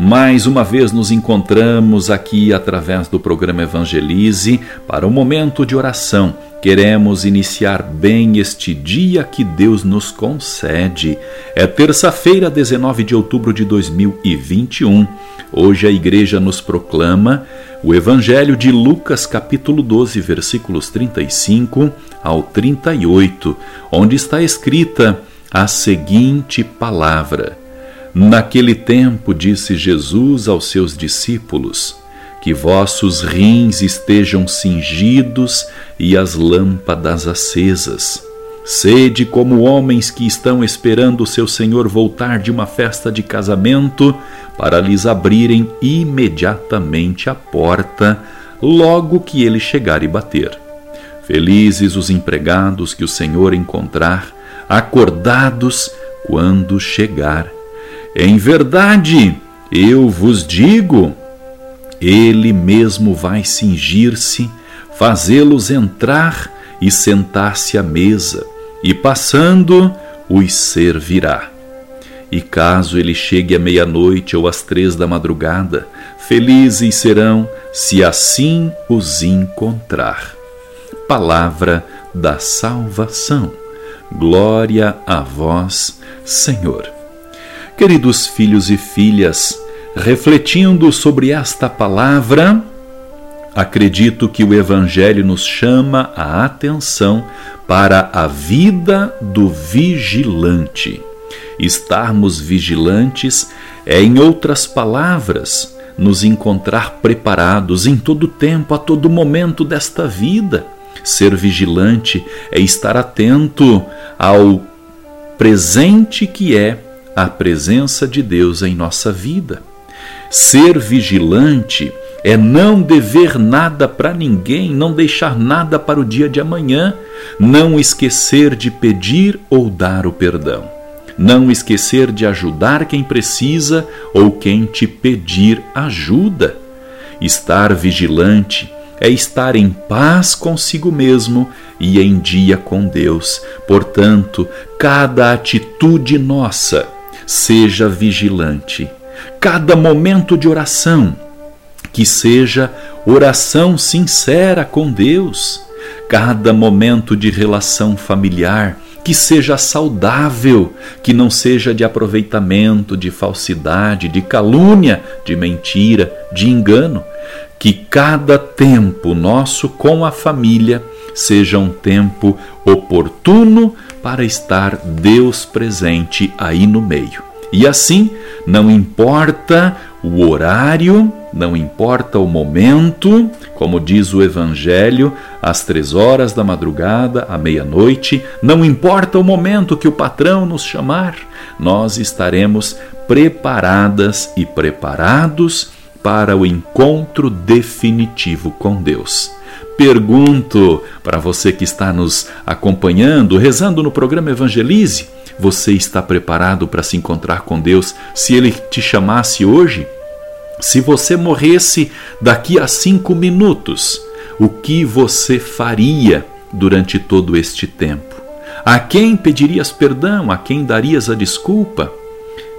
Mais uma vez nos encontramos aqui através do programa Evangelize para um momento de oração. Queremos iniciar bem este dia que Deus nos concede. É terça-feira, 19 de outubro de 2021. Hoje a igreja nos proclama o Evangelho de Lucas, capítulo 12, versículos 35 ao 38, onde está escrita a seguinte palavra: Naquele tempo disse Jesus aos seus discípulos: Que vossos rins estejam cingidos e as lâmpadas acesas. Sede como homens que estão esperando o seu Senhor voltar de uma festa de casamento para lhes abrirem imediatamente a porta logo que ele chegar e bater. Felizes os empregados que o Senhor encontrar, acordados quando chegar. Em verdade, eu vos digo, ele mesmo vai cingir-se, fazê-los entrar e sentar-se à mesa e passando os servirá. E caso ele chegue à meia-noite ou às três da madrugada, felizes serão se assim os encontrar. Palavra da salvação. Glória a vós, Senhor. Queridos filhos e filhas, refletindo sobre esta palavra, acredito que o Evangelho nos chama a atenção para a vida do vigilante. Estarmos vigilantes é, em outras palavras, nos encontrar preparados em todo tempo, a todo momento desta vida. Ser vigilante é estar atento ao presente que é a presença de Deus em nossa vida. Ser vigilante é não dever nada para ninguém, não deixar nada para o dia de amanhã, não esquecer de pedir ou dar o perdão, não esquecer de ajudar quem precisa ou quem te pedir ajuda. Estar vigilante é estar em paz consigo mesmo e em dia com Deus. Portanto, cada atitude nossa seja vigilante. Cada momento de oração que seja oração sincera com Deus, cada momento de relação familiar que seja saudável, que não seja de aproveitamento, de falsidade, de calúnia, de mentira, de engano, que cada tempo nosso com a família seja um tempo oportuno para estar Deus presente aí no meio. E assim, não importa o horário, não importa o momento, como diz o Evangelho, às três horas da madrugada, à meia-noite, não importa o momento que o patrão nos chamar, nós estaremos preparadas e preparados para o encontro definitivo com Deus. Pergunto para você que está nos acompanhando, rezando no programa Evangelize, você está preparado para se encontrar com Deus se Ele te chamasse hoje? Se você morresse daqui a cinco minutos, o que você faria durante todo este tempo? A quem pedirias perdão? A quem darias a desculpa?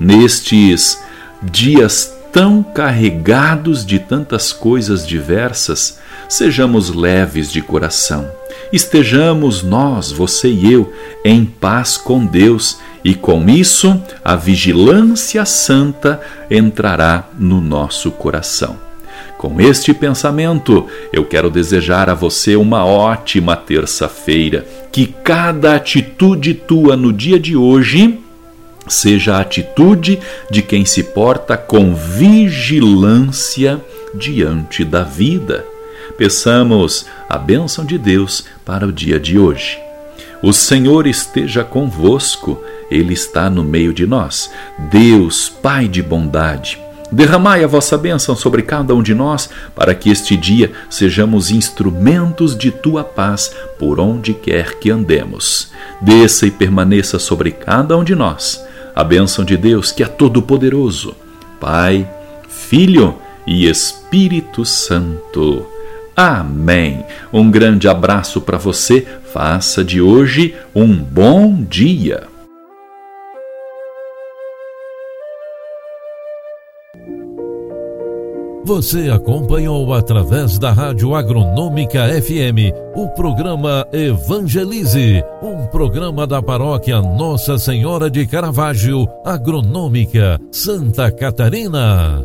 Nestes dias tão carregados de tantas coisas diversas, sejamos leves de coração. Estejamos nós, você e eu, em paz com Deus e com isso a vigilância santa entrará no nosso coração. Com este pensamento, eu quero desejar a você uma ótima terça-feira, que cada atitude tua no dia de hoje seja a atitude de quem se porta com vigilância diante da vida. Peçamos a bênção de Deus para o dia de hoje. O Senhor esteja convosco, Ele está no meio de nós. Deus, Pai de bondade, Derramai a vossa bênção sobre cada um de nós, para que este dia sejamos instrumentos de tua paz por onde quer que andemos. Desça e permaneça sobre cada um de nós a bênção de Deus, que é todo-poderoso, Pai, Filho e Espírito Santo. Amém. Um grande abraço para você. Faça de hoje um bom dia. Você acompanhou através da Rádio Agronômica FM o programa Evangelize, um programa da paróquia Nossa Senhora de Caravaggio, Agronômica, Santa Catarina.